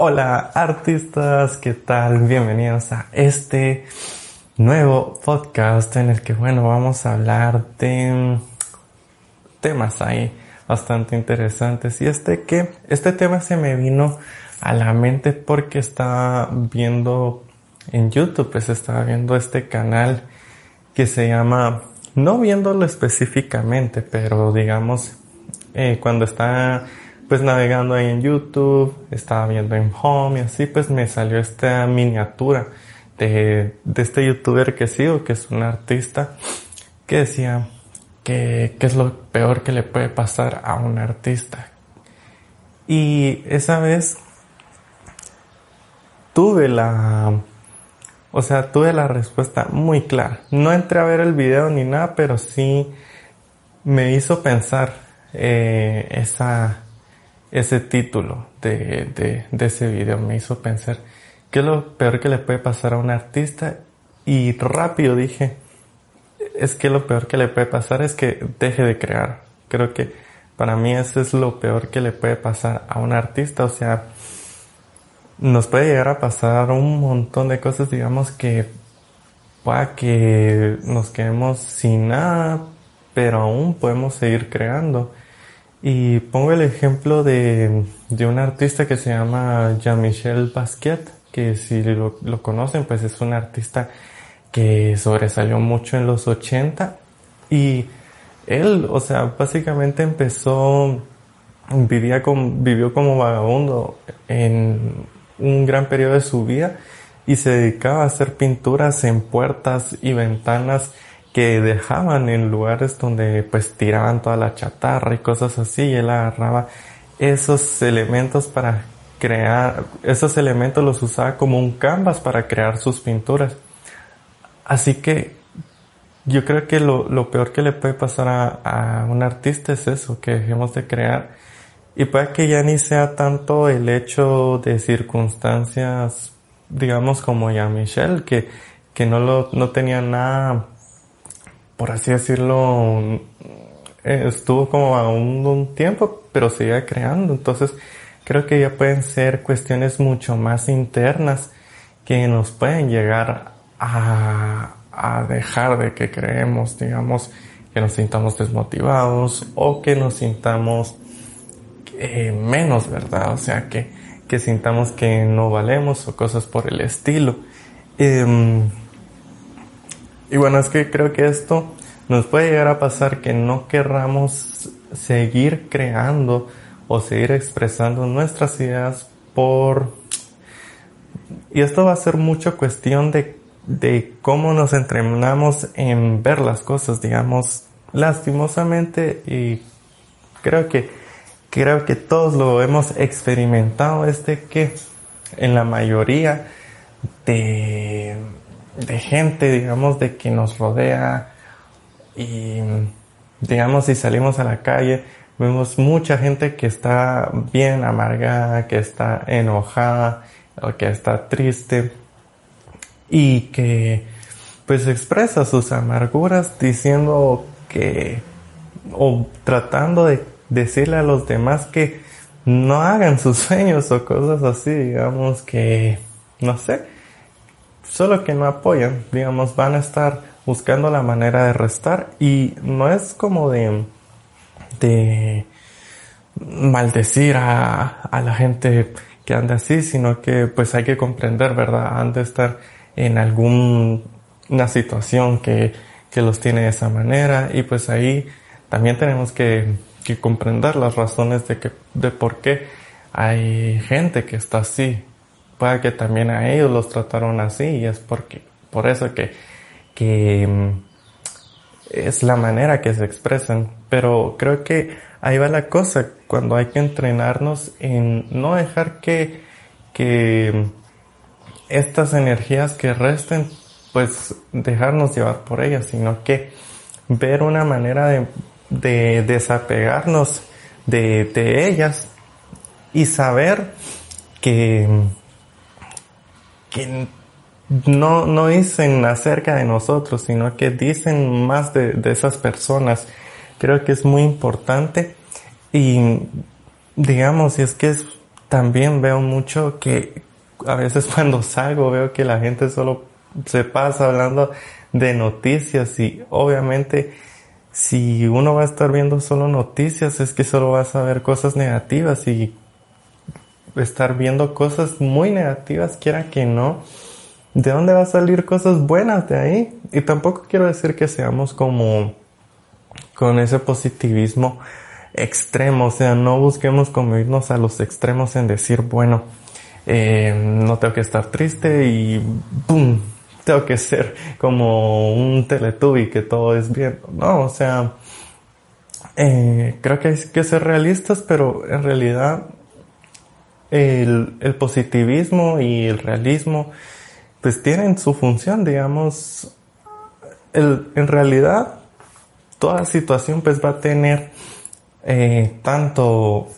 Hola artistas, ¿qué tal? Bienvenidos a este nuevo podcast en el que, bueno, vamos a hablar de temas ahí bastante interesantes. Y este que, este tema se me vino a la mente porque estaba viendo en YouTube, pues estaba viendo este canal que se llama, no viéndolo específicamente, pero digamos, eh, cuando está pues navegando ahí en YouTube, estaba viendo en Home y así pues me salió esta miniatura de, de este youtuber que sigo, que es un artista, que decía que, es lo peor que le puede pasar a un artista. Y esa vez tuve la, o sea, tuve la respuesta muy clara. No entré a ver el video ni nada, pero sí me hizo pensar eh, esa, ese título de, de, ese video me hizo pensar qué es lo peor que le puede pasar a un artista y rápido dije, es que lo peor que le puede pasar es que deje de crear. Creo que para mí eso es lo peor que le puede pasar a un artista. O sea, nos puede llegar a pasar un montón de cosas, digamos que pueda que nos quedemos sin nada, pero aún podemos seguir creando. Y pongo el ejemplo de, de un artista que se llama Jean-Michel Basquiat, que si lo, lo, conocen, pues es un artista que sobresalió mucho en los 80 y él, o sea, básicamente empezó, vivía con, vivió como vagabundo en un gran periodo de su vida y se dedicaba a hacer pinturas en puertas y ventanas que dejaban en lugares donde pues tiraban toda la chatarra y cosas así y él agarraba esos elementos para crear, esos elementos los usaba como un canvas para crear sus pinturas. Así que yo creo que lo, lo peor que le puede pasar a, a, un artista es eso, que dejemos de crear. Y puede que ya ni sea tanto el hecho de circunstancias, digamos como ya Michelle, que, que no lo, no tenía nada por así decirlo, estuvo como a un, tiempo, pero seguía creando. Entonces, creo que ya pueden ser cuestiones mucho más internas que nos pueden llegar a, a dejar de que creemos, digamos, que nos sintamos desmotivados o que nos sintamos eh, menos, ¿verdad? O sea, que, que sintamos que no valemos o cosas por el estilo. Eh, y bueno, es que creo que esto nos puede llegar a pasar que no querramos seguir creando o seguir expresando nuestras ideas por... Y esto va a ser mucho cuestión de, de cómo nos entrenamos en ver las cosas, digamos, lastimosamente y creo que creo que todos lo hemos experimentado es de que en la mayoría de de gente, digamos, de que nos rodea. Y, digamos, si salimos a la calle, vemos mucha gente que está bien amargada, que está enojada, o que está triste y que pues expresa sus amarguras diciendo que o tratando de decirle a los demás que no hagan sus sueños o cosas así, digamos que no sé, solo que no apoyan, digamos, van a estar buscando la manera de restar y no es como de, de maldecir a, a la gente que anda así, sino que pues hay que comprender, ¿verdad? Han de estar en alguna situación que, que los tiene de esa manera y pues ahí también tenemos que, que comprender las razones de que, de por qué hay gente que está así, puede que también a ellos los trataron así y es porque, por eso que, que mm, es la manera que se expresan. Pero creo que ahí va la cosa, cuando hay que entrenarnos en no dejar que, que estas energías que resten, pues dejarnos llevar por ellas, sino que ver una manera de, de desapegarnos de, de ellas y saber que no, no dicen acerca de nosotros, sino que dicen más de, de esas personas. Creo que es muy importante y digamos, si es que también veo mucho que a veces cuando salgo veo que la gente solo se pasa hablando de noticias y obviamente si uno va a estar viendo solo noticias es que solo vas a ver cosas negativas y estar viendo cosas muy negativas quiera que no ¿de dónde va a salir cosas buenas de ahí? Y tampoco quiero decir que seamos como con ese positivismo extremo, o sea, no busquemos como irnos a los extremos en decir, bueno, eh, no tengo que estar triste y ¡pum! tengo que ser como un teletubi que todo es bien. No, o sea, eh, creo que hay que ser realistas, pero en realidad el, positivismo y el realismo pues tienen su función, digamos, el, en realidad toda situación pues va a tener eh, tanto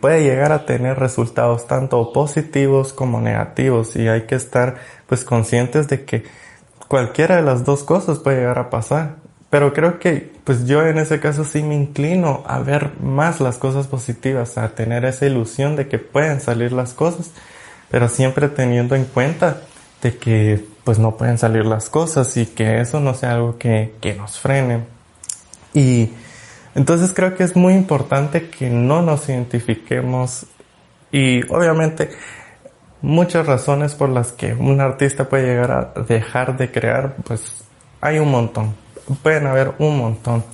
puede llegar a tener resultados tanto positivos como negativos y hay que estar pues conscientes de que cualquiera de las dos cosas puede llegar a pasar. Pero creo que pues yo en ese caso sí me inclino a ver más las cosas positivas, a tener esa ilusión de que pueden salir las cosas, pero siempre teniendo en cuenta de que pues no pueden salir las cosas y que eso no sea algo que, que nos frene. Y entonces creo que es muy importante que no nos identifiquemos y obviamente muchas razones por las que un artista puede llegar a dejar de crear, pues hay un montón, pueden haber un montón.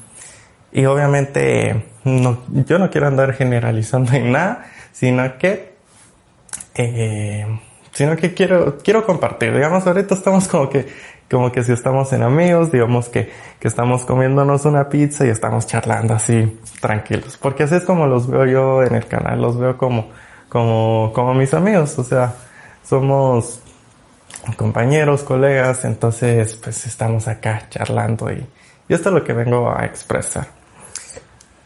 Y obviamente no, yo no quiero andar generalizando en nada, sino que eh, sino que quiero, quiero compartir. Digamos, ahorita estamos como que, como que si estamos en amigos, digamos que, que estamos comiéndonos una pizza y estamos charlando así, tranquilos. Porque así es como los veo yo en el canal, los veo como, como, como mis amigos, o sea, somos compañeros, colegas, entonces pues estamos acá charlando y, y esto es lo que vengo a expresar.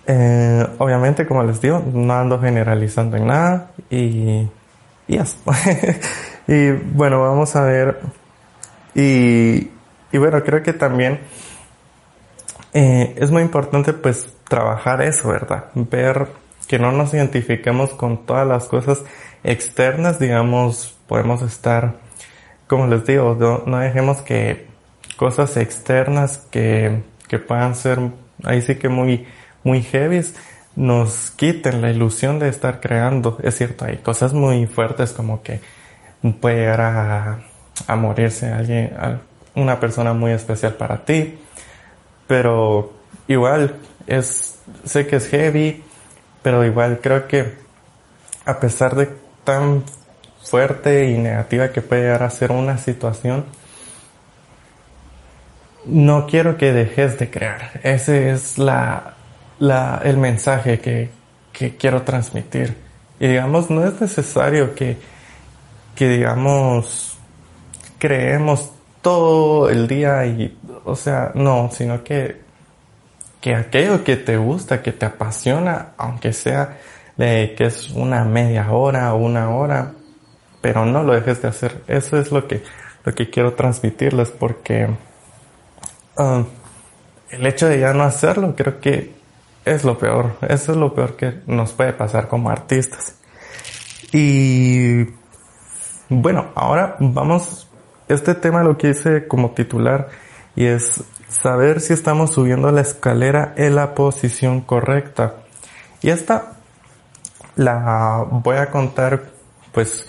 Eh, obviamente, como les digo, no ando generalizando en nada y y bueno, vamos a ver. Y, y bueno, creo que también eh, es muy importante pues trabajar eso, ¿verdad? Ver que no nos identifiquemos con todas las cosas externas, digamos, podemos estar, como les digo, no, dejemos que cosas externas que, que puedan ser ahí sí que muy, muy heavies, nos quiten la ilusión de estar creando. Es cierto, hay cosas muy fuertes como que puede llegar a, a morirse alguien, una persona muy especial para ti, pero igual es, sé que es heavy, pero igual creo que a pesar de tan fuerte y negativa que puede llegar a ser una situación, no quiero que dejes de crear. Ese es la, el mensaje que, que quiero transmitir. Y digamos, no es necesario que, que digamos, creemos todo el día y, o sea, no, sino que, que aquello que te gusta, que te apasiona, aunque sea de que es una media hora o una hora, pero no lo dejes de hacer. Eso es lo que, lo que quiero transmitirles porque um, el hecho de ya no hacerlo creo que es lo peor. Eso es lo peor que nos puede pasar como artistas. Y bueno, ahora vamos, este tema lo quise como titular y es saber si estamos subiendo la escalera en la posición correcta. Y esta la voy a contar pues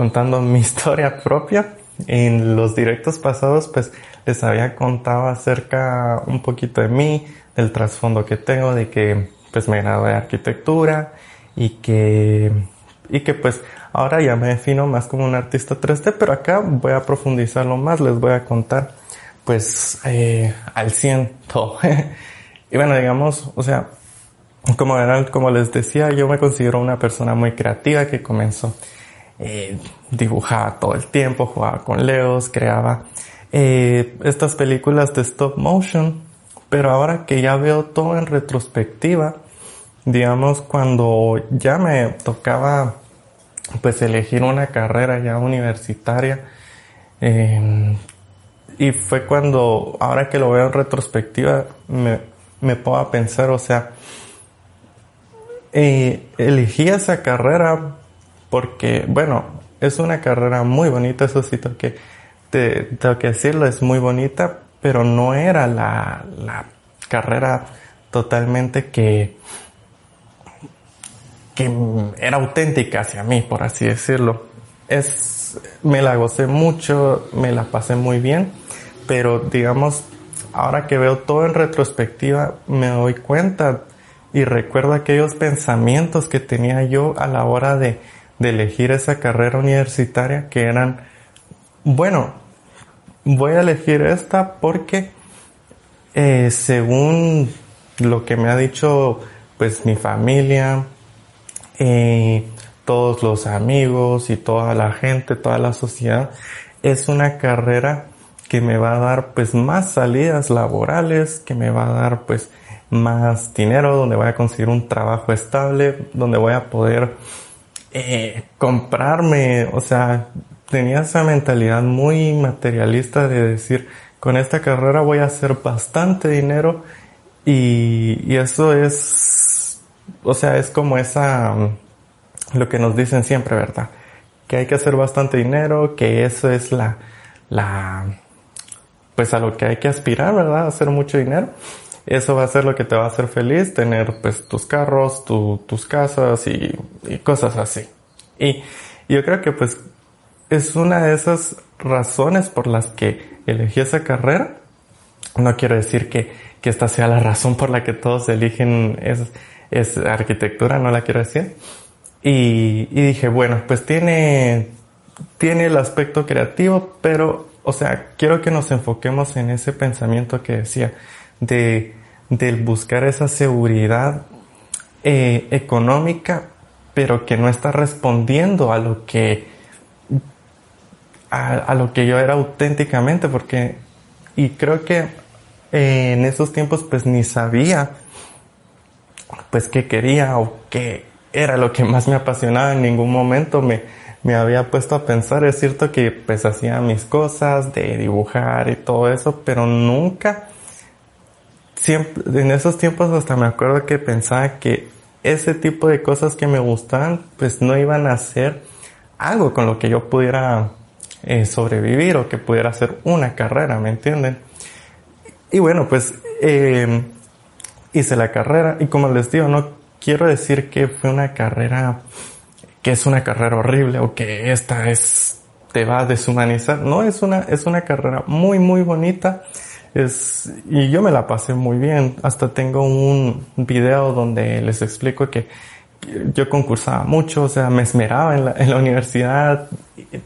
contando mi historia propia. En los directos pasados pues les había contado acerca un poquito de mí, del trasfondo que tengo, de que pues me gradué de arquitectura y que, y que pues ahora ya me defino más como un artista 3D, pero acá voy a profundizarlo más, les voy a contar pues eh, al 100 todo. y bueno, digamos, o sea, como, como les decía, yo me considero una persona muy creativa que comenzó, eh, dibujaba todo el tiempo, jugaba con Leos, creaba eh, estas películas de stop motion, pero ahora que ya veo todo en retrospectiva, digamos cuando ya me tocaba pues elegir una carrera ya universitaria, em, y fue cuando, ahora que lo veo en retrospectiva, me, me a pensar, o sea, eh, elegí esa carrera porque, bueno, es una carrera muy bonita, eso sí, tengo que, tengo que decirlo, es muy bonita, pero no era la, la carrera totalmente que, que era auténtica hacia mí, por así decirlo. Es, me la gocé mucho, me la pasé muy bien, pero digamos, ahora que veo todo en retrospectiva, me doy cuenta y recuerdo aquellos pensamientos que tenía yo a la hora de, de elegir esa carrera universitaria que eran, bueno, voy a elegir esta porque eh, según lo que me ha dicho pues mi familia, eh, todos los amigos y toda la gente, toda la sociedad, es una carrera que me va a dar pues más salidas laborales, que me va a dar pues más dinero, donde voy a conseguir un trabajo estable, donde voy a poder eh, comprarme, o sea, tenía esa mentalidad muy materialista de decir, con esta carrera voy a hacer bastante dinero y, y eso es, o sea, es como esa, lo que nos dicen siempre, ¿verdad? Que hay que hacer bastante dinero, que eso es la, la, pues a lo que hay que aspirar, ¿verdad? Hacer mucho dinero. Eso va a ser lo que te va a hacer feliz, tener pues tus carros, tus casas y, y cosas así. Y yo creo que pues es una de esas razones por las que elegí esa carrera. No quiero decir que, que esta sea la razón por la que todos eligen es, es arquitectura, no la quiero decir. Y, y dije, bueno, pues tiene, tiene el aspecto creativo, pero, o sea, quiero que nos enfoquemos en ese pensamiento que decía, de, buscar esa seguridad eh, económica, pero que no está respondiendo a lo que a, a, lo que yo era auténticamente, porque y creo que eh, en esos tiempos pues ni sabía pues qué quería o qué era lo que más me apasionaba en ningún momento. Me, me había puesto a pensar, es cierto que pues hacía mis cosas de dibujar y todo eso, pero nunca siempre, en esos tiempos hasta me acuerdo que pensaba que ese tipo de cosas que me gustaban, pues no iban a ser algo con lo que yo pudiera eh, sobrevivir o que pudiera hacer una carrera, ¿me entienden? Y bueno, pues eh, hice la carrera y como les digo, no quiero decir que fue una carrera que es una carrera horrible o que esta es te va a deshumanizar. No, es una, es una carrera muy, muy bonita. Es, y yo me la pasé muy bien. Hasta tengo un video donde les explico que yo concursaba mucho, o sea, me esmeraba en la, en la universidad.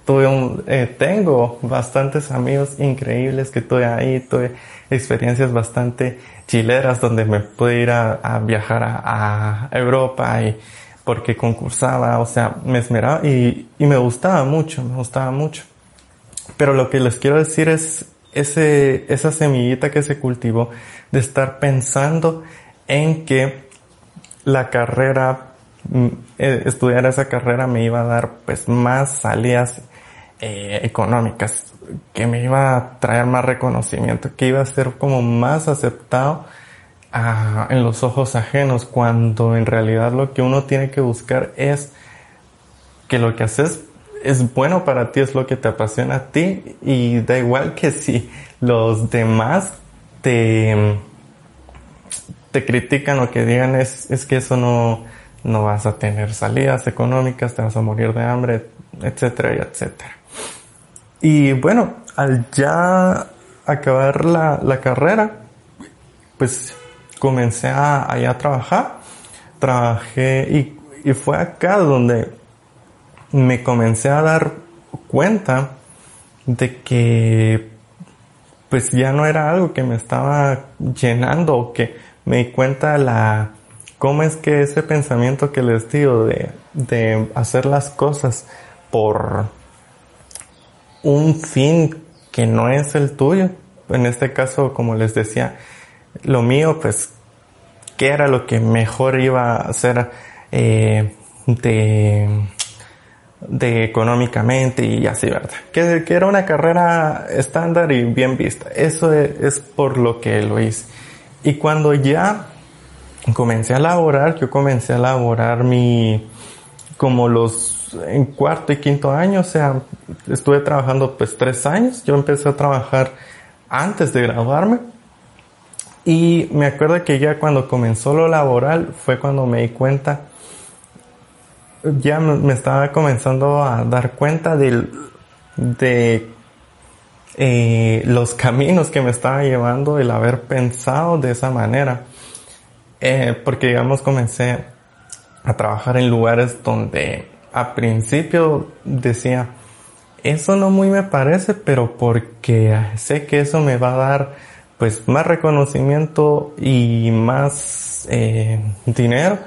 Tuve un, eh, tengo bastantes amigos increíbles que tuve ahí, tuve experiencias bastante chileras donde me pude ir a, a viajar a, a, Europa y porque concursaba, o sea, me esmeraba y, y me gustaba mucho, me gustaba mucho. Pero lo que les quiero decir es ese, esa semillita que se cultivó de estar pensando en que la carrera, mm, eh, estudiar esa carrera me iba a dar pues más salidas eh, económicas, que me iba a traer más reconocimiento, que iba a ser como más aceptado ah, en los ojos ajenos, cuando en realidad lo que uno tiene que buscar es que lo que haces es bueno para ti, es lo que te apasiona a ti y da igual que si los demás te, te critican o que digan es, es que eso no, no vas a tener salidas económicas, te vas a morir de hambre, etcétera etcétera. Y bueno, al ya acabar la, la carrera, pues comencé a, a trabajar. Trabajé y, y fue acá donde me comencé a dar cuenta de que pues ya no era algo que me estaba llenando o que me di cuenta la cómo es que ese pensamiento que les digo de, de hacer las cosas por un fin que no es el tuyo. En este caso, como les decía, lo mío, pues, ¿qué era lo que mejor iba a hacer eh, de, de económicamente y así, ¿verdad? Que, que, era una carrera estándar y bien vista. Eso es, es por lo que lo hice. Y cuando ya comencé a laborar, yo comencé a laborar mi, como los en cuarto y quinto año, o sea, estuve trabajando pues tres años. Yo empecé a trabajar antes de graduarme. Y me acuerdo que ya cuando comenzó lo laboral fue cuando me di cuenta, ya me estaba comenzando a dar cuenta del, de eh, los caminos que me estaba llevando el haber pensado de esa manera. Eh, porque digamos comencé a trabajar en lugares donde a principio decía, eso no muy me parece, pero porque sé que eso me va a dar pues más reconocimiento y más eh, dinero,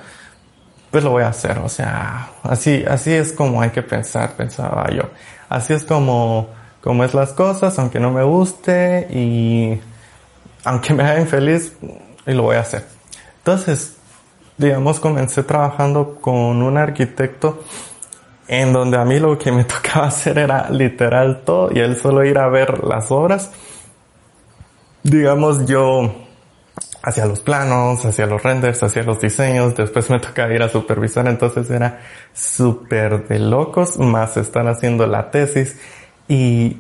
pues lo voy a hacer. O sea, así, así es como hay que pensar, pensaba yo. Así es como, como es las cosas, aunque no me guste y aunque me haga infeliz, y lo voy a hacer. Entonces, digamos, comencé trabajando con un arquitecto en donde a mí lo que me tocaba hacer era literal todo y él solo ir a ver las obras. Digamos, yo hacía los planos, hacía los renders, hacía los diseños, después me tocaba ir a supervisar, entonces era súper de locos, más estar haciendo la tesis. Y,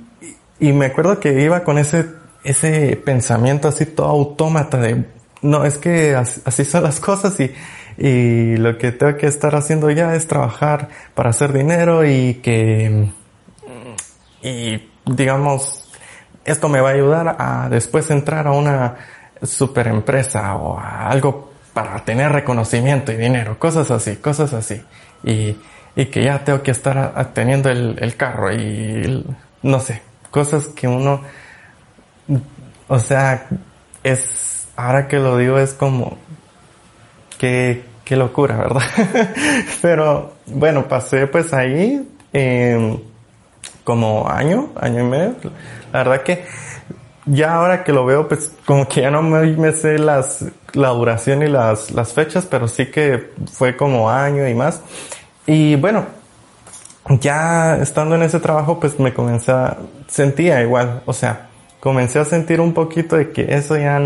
y me acuerdo que iba con ese, ese pensamiento así todo autómata de no, es que así son las cosas y, y lo que tengo que estar haciendo ya es trabajar para hacer dinero y que, y digamos, esto me va a ayudar a después entrar a una super empresa o algo para tener reconocimiento y dinero, cosas así, cosas así. Y, y que ya tengo que estar teniendo el, el carro y no sé, cosas que uno, o sea, es ahora que lo digo es como, qué, qué locura, ¿verdad? Pero bueno, pasé pues ahí eh, como año, año y medio. La verdad que ya ahora que lo veo, pues como que ya no me, sé las, la duración y las, las fechas, pero sí que fue como año y más. Y bueno, ya estando en ese trabajo, pues me comencé a, sentía igual, o sea, comencé a sentir un poquito de que eso ya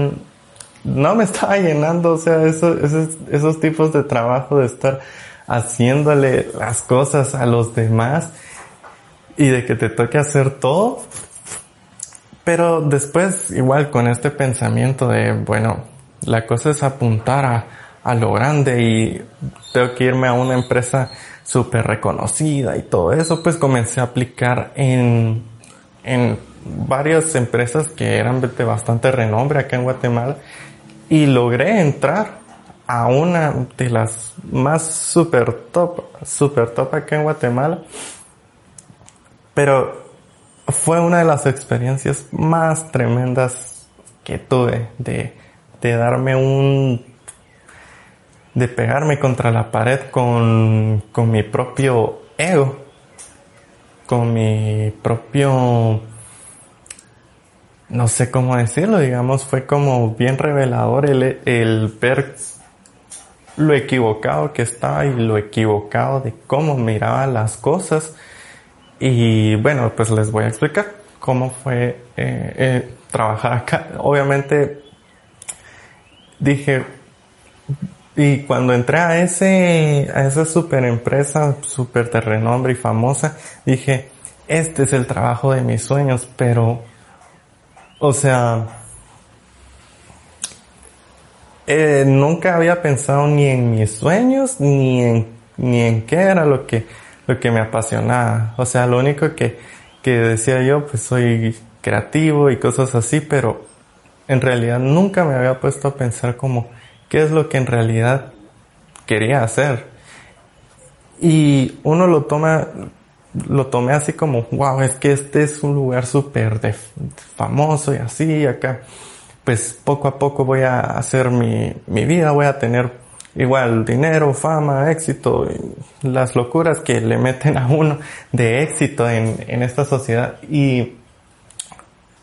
no me estaba llenando, o sea, esos, esos tipos de trabajo de estar haciéndole las cosas a los demás y de que te toque hacer todo. Pero después, igual con este pensamiento de, bueno, la cosa es apuntar a, a lo grande y tengo que irme a una empresa súper reconocida y todo eso, pues comencé a aplicar en, en varias empresas que eran de bastante renombre acá en Guatemala y logré entrar a una de las más super top, super top acá en Guatemala. Pero fue una de las experiencias más tremendas que tuve de, de darme un, de pegarme contra la pared con, con mi propio ego, con mi propio no sé cómo decirlo, digamos, fue como bien revelador el, el ver lo equivocado que estaba y lo equivocado de cómo miraba las cosas. Y bueno, pues les voy a explicar cómo fue eh, eh, trabajar acá. Obviamente dije, y cuando entré a ese, a esa super empresa, super de renombre y famosa, dije, este es el trabajo de mis sueños, pero o sea, eh, nunca había pensado ni en mis sueños, ni en, ni en qué era lo que, lo que me apasionaba. O sea, lo único que, que decía yo, pues soy creativo y cosas así, pero en realidad nunca me había puesto a pensar como qué es lo que en realidad quería hacer. Y uno lo toma lo tomé así como, wow, es que este es un lugar súper famoso y así, acá, pues poco a poco voy a hacer mi, mi vida, voy a tener igual dinero, fama, éxito, las locuras que le meten a uno de éxito en, en esta sociedad. Y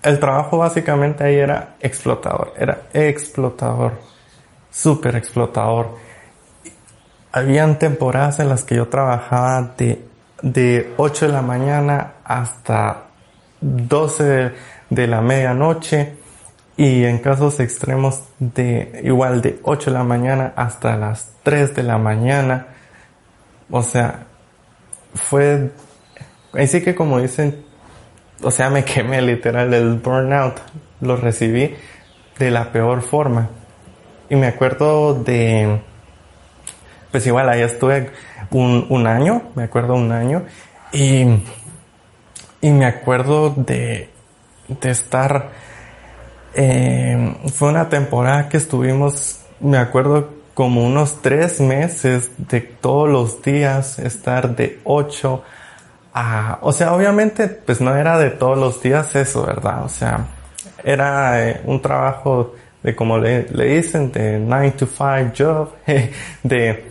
el trabajo básicamente ahí era explotador, era explotador, súper explotador. Habían temporadas en las que yo trabajaba de de 8 de la mañana hasta 12 de, la medianoche y en casos extremos de igual de 8 de la mañana hasta las 3 de la mañana. O sea, fue, así que como dicen, o sea, me quemé literal el burnout, lo recibí de la peor forma. Y me acuerdo de, pues igual ahí estuve un, un año, me acuerdo un año, y, y me acuerdo de, de estar, eh, fue una temporada que estuvimos, me acuerdo como unos tres meses de todos los días estar de 8 a, o sea, obviamente pues no era de todos los días eso, ¿verdad? O sea, era eh, un trabajo de como le, le, dicen, de 9 to 5 job, de,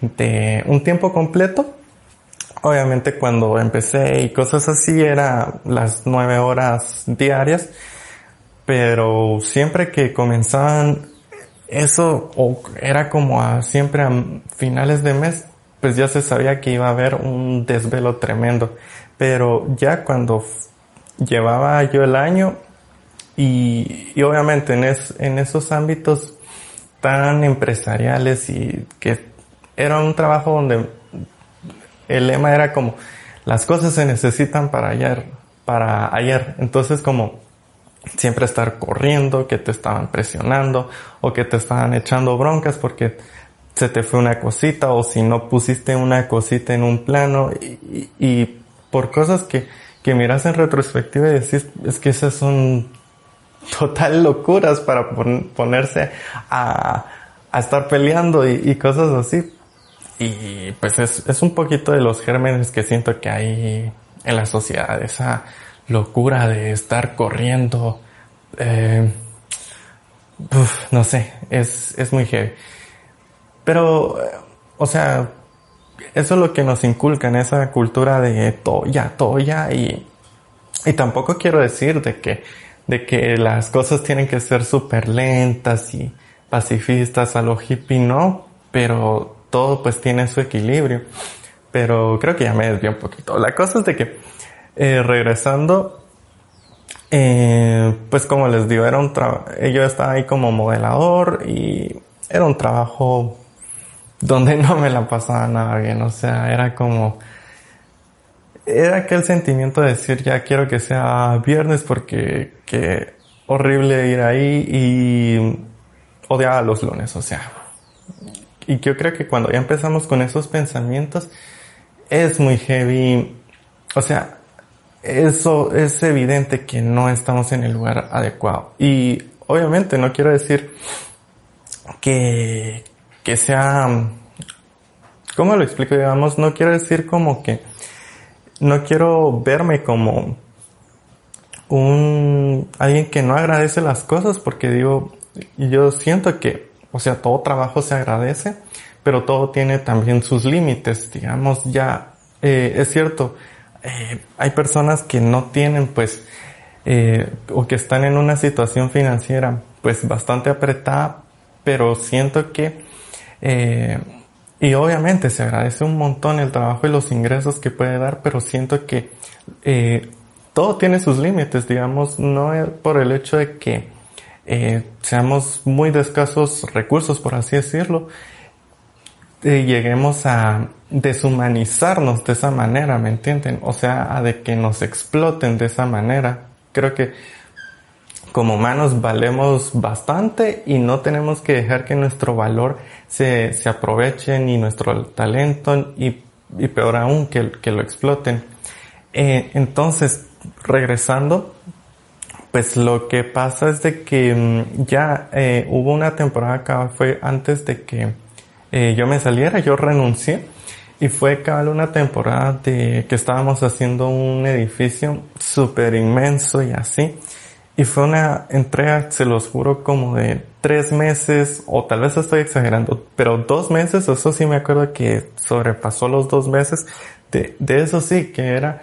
de un tiempo completo. Obviamente cuando empecé y cosas así era las 9 horas diarias, pero siempre que comenzaban eso o era como a, siempre a finales de mes, pues ya se sabía que iba a haber un desvelo tremendo. Pero ya cuando llevaba yo el año y, y obviamente en, es, en esos ámbitos tan empresariales y que era un trabajo donde el lema era como las cosas se necesitan para ayer, para ayer. Entonces como siempre estar corriendo, que te estaban presionando o que te estaban echando broncas porque se te fue una cosita o si no pusiste una cosita en un plano y, por cosas que, que miras en retrospectiva y decís, es que esas son total locuras para ponerse a, a, estar peleando y, cosas así. Y pues es, es un poquito de los gérmenes que siento que hay en la sociedad, locura de estar corriendo. Eh, no sé, es, es muy heavy. Pero, o sea, eso es lo que nos inculca en esa cultura de todo ya, todo ya y, y tampoco quiero decir de que, de que las cosas tienen que ser súper lentas y pacifistas a lo hippie, no, pero todo pues tiene su equilibrio. Pero creo que ya me desvié un poquito. La cosa es de que eh, regresando, eh, pues como les digo, era un trabajo, yo estaba ahí como modelador y era un trabajo donde no me la pasaba nada bien, o sea, era como, era aquel sentimiento de decir ya quiero que sea viernes porque que horrible ir ahí y odiaba los lunes, o sea. Y yo creo que cuando ya empezamos con esos pensamientos es muy heavy, o sea, eso es evidente que no estamos en el lugar adecuado. Y obviamente no quiero decir que, que sea, ¿cómo lo explico? Digamos, no quiero decir como que, no quiero verme como un, alguien que no agradece las cosas porque digo, yo siento que, o sea, todo trabajo se agradece, pero todo tiene también sus límites, digamos, ya, eh, es cierto, eh, hay personas que no tienen pues eh, o que están en una situación financiera pues bastante apretada, pero siento que eh, y obviamente se agradece un montón el trabajo y los ingresos que puede dar, pero siento que eh, todo tiene sus límites, digamos, no es por el hecho de que eh, seamos muy de escasos recursos, por así decirlo, eh, lleguemos a deshumanizarnos de esa manera, ¿me entienden? O sea, a de que nos exploten de esa manera. Creo que como humanos valemos bastante y no tenemos que dejar que nuestro valor se, se aproveche ni nuestro talento y, y peor aún que, que lo exploten. Eh, entonces, regresando, pues lo que pasa es de que mm, ya eh, hubo una temporada acá, fue antes de que eh, yo me saliera, yo renuncié y fue cabal una temporada de que estábamos haciendo un edificio súper inmenso y así. Y fue una entrega, se los juro, como de tres meses, o tal vez estoy exagerando, pero dos meses, eso sí me acuerdo que sobrepasó los dos meses. De, de eso sí, que era,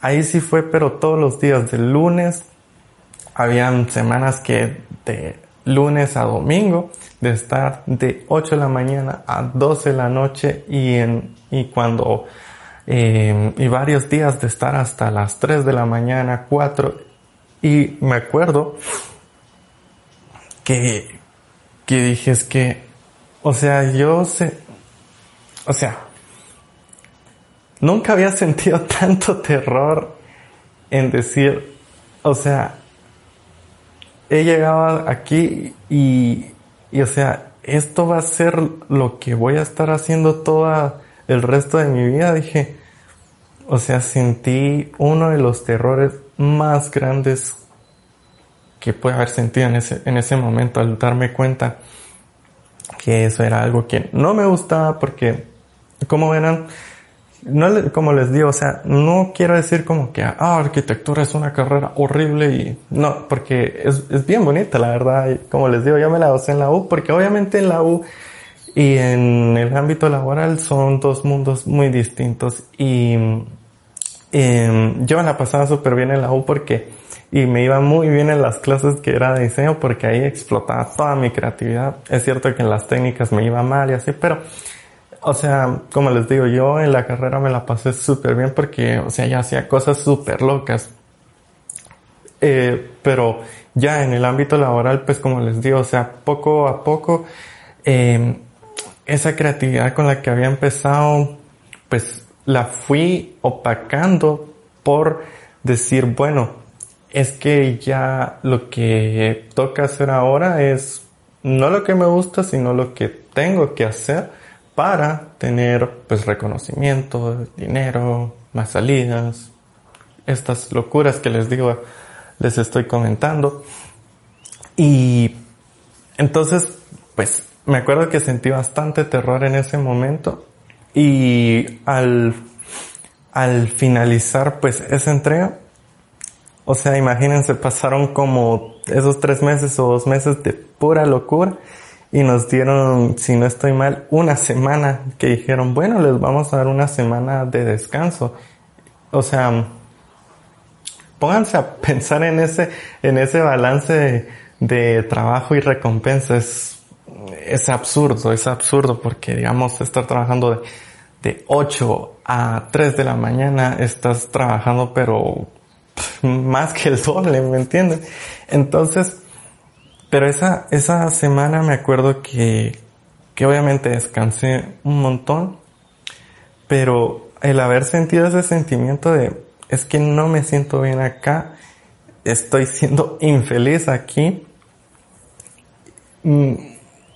ahí sí fue, pero todos los días, de lunes, habían semanas que de lunes a domingo, de estar de 8 de la mañana a 12 de la noche y en, y cuando, eh, y varios días de estar hasta las 3 de la mañana, 4, y me acuerdo que, que dije es que, o sea, yo sé, o sea, nunca había sentido tanto terror en decir, o sea, he llegado aquí y, y, o sea, esto va a ser lo que voy a estar haciendo todo el resto de mi vida. Dije, o sea, sentí uno de los terrores más grandes que puede haber sentido en ese, en ese momento al darme cuenta que eso era algo que no me gustaba porque, como verán, no como les digo, o sea, no quiero decir como que, ah, arquitectura es una carrera horrible y no, porque es, es bien bonita, la verdad. como les digo, yo me la gocé en la U porque obviamente en la U y en el ámbito laboral son dos mundos muy distintos y em, yo la pasaba súper bien en la U porque y me iba muy bien en las clases que era de diseño porque ahí explotaba toda mi creatividad. Es cierto que en las técnicas me iba mal y así, pero o sea, como les digo, yo en la carrera me la pasé súper bien porque, o sea, ya hacía cosas súper locas. Eh, pero ya en el ámbito laboral, pues como les digo, o sea, poco a poco, eh, esa creatividad con la que había empezado, pues la fui opacando por decir, bueno, es que ya lo que toca hacer ahora es no lo que me gusta, sino lo que tengo que hacer para tener pues reconocimiento, dinero, más salidas, estas locuras que les digo, les estoy comentando. Y entonces, pues me acuerdo que sentí bastante terror en ese momento y al, al finalizar pues esa entrega, o sea, imagínense, pasaron como esos tres meses o dos meses de pura locura y nos dieron, si no estoy mal, una semana que dijeron, bueno, les vamos a dar una semana de descanso. O sea, pónganse a pensar en ese, en ese balance de, trabajo y recompensa. Es, absurdo, es absurdo porque digamos estar trabajando de, de 8 a 3 de la mañana, estás trabajando pero más que el doble, ¿me entiendes? Entonces, pero esa, esa semana me acuerdo que, que obviamente descansé un montón, pero el haber sentido ese sentimiento de, es que no me siento bien acá, estoy siendo infeliz aquí, mm,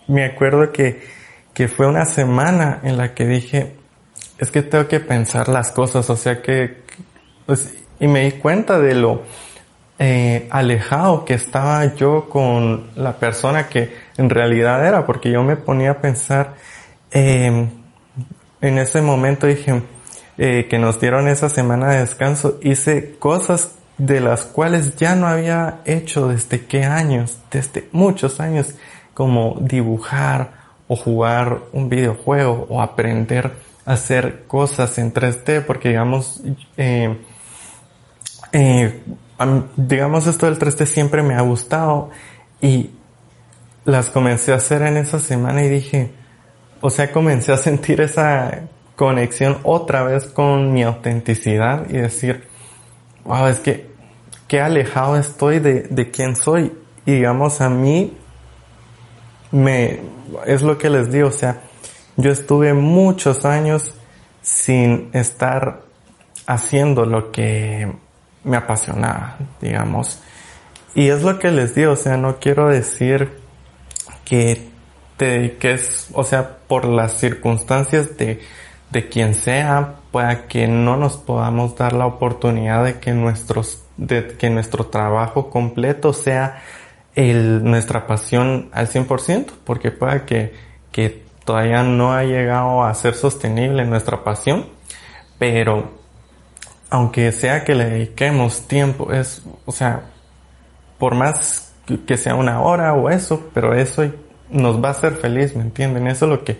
me acuerdo que, que fue una semana en la que dije, es que tengo que pensar las cosas, o sea que, pues, y me di cuenta de lo, eh, alejado que estaba yo con la persona que en realidad era, porque yo me ponía a pensar, eh, en ese momento dije, eh, que nos dieron esa semana de descanso, hice cosas de las cuales ya no había hecho desde qué años, desde muchos años, como dibujar o jugar un videojuego o aprender a hacer cosas en 3D, porque digamos, eh, eh, digamos esto del 3D siempre me ha gustado y las comencé a hacer en esa semana y dije, o sea, comencé a sentir esa conexión otra vez con mi autenticidad y decir, wow, es que qué alejado estoy de, de quién soy. Y digamos, a mí me, es lo que les digo, o sea, yo estuve muchos años sin estar haciendo lo que me apasionaba, digamos. Y es lo que les digo, o sea, no quiero decir que te dediques, o sea, por las circunstancias de, de quien sea, pueda que no nos podamos dar la oportunidad de que nuestros, de que nuestro trabajo completo sea nuestra pasión al 100%, porque pueda que, que todavía no ha llegado a ser sostenible nuestra pasión, pero aunque sea que le dediquemos tiempo, es, o sea, por más que sea una hora o eso, pero eso nos va a hacer feliz, ¿me entienden? Eso es lo que,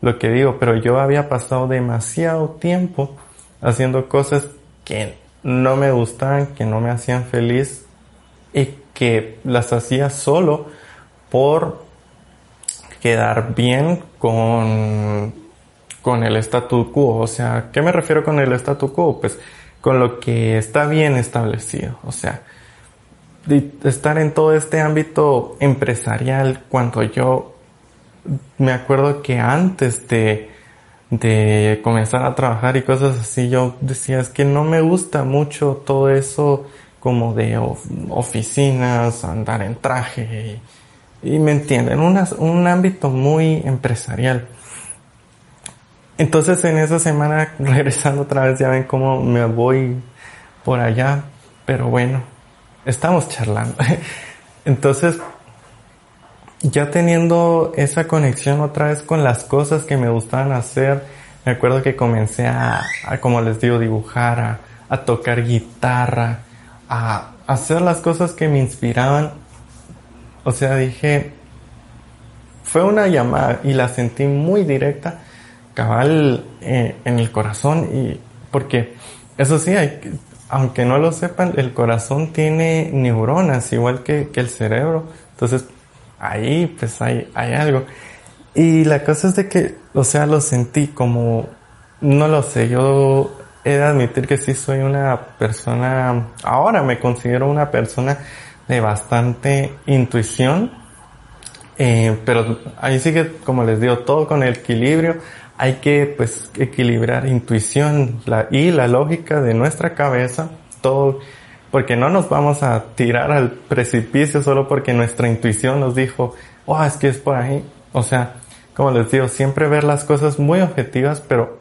lo que digo, pero yo había pasado demasiado tiempo haciendo cosas que no me gustaban, que no me hacían feliz y que las hacía solo por quedar bien con, con el statu quo. O sea, ¿qué me refiero con el statu quo? Pues con lo que está bien establecido. O sea, estar en todo este ámbito empresarial cuando yo me acuerdo que antes de, de comenzar a trabajar y cosas así, yo decía, es que no me gusta mucho todo eso como de oficinas, andar en traje y, me entienden, un ámbito muy empresarial. Entonces en esa semana regresando otra vez ya ven cómo me voy por allá, pero bueno, estamos charlando. Entonces ya teniendo esa conexión otra vez con las cosas que me gustaban hacer, me acuerdo que comencé a, como les digo, dibujar, a, tocar guitarra, a hacer las cosas que me inspiraban. O sea, dije, fue una llamada y la sentí muy directa, cabal eh, en el corazón y porque eso sí, hay, aunque no lo sepan, el corazón tiene neuronas igual que, que el cerebro. Entonces, ahí pues hay, hay algo. Y la cosa es de que, o sea, lo sentí como, no lo sé, yo he de admitir que sí soy una persona, ahora me considero una persona de bastante intuición, eh, pero ahí sigue, como les digo, todo con el equilibrio. Hay que pues equilibrar intuición y la lógica de nuestra cabeza, todo porque no nos vamos a tirar al precipicio solo porque nuestra intuición nos dijo, oh, es que es por ahí. O sea, como les digo, siempre ver las cosas muy objetivas, pero,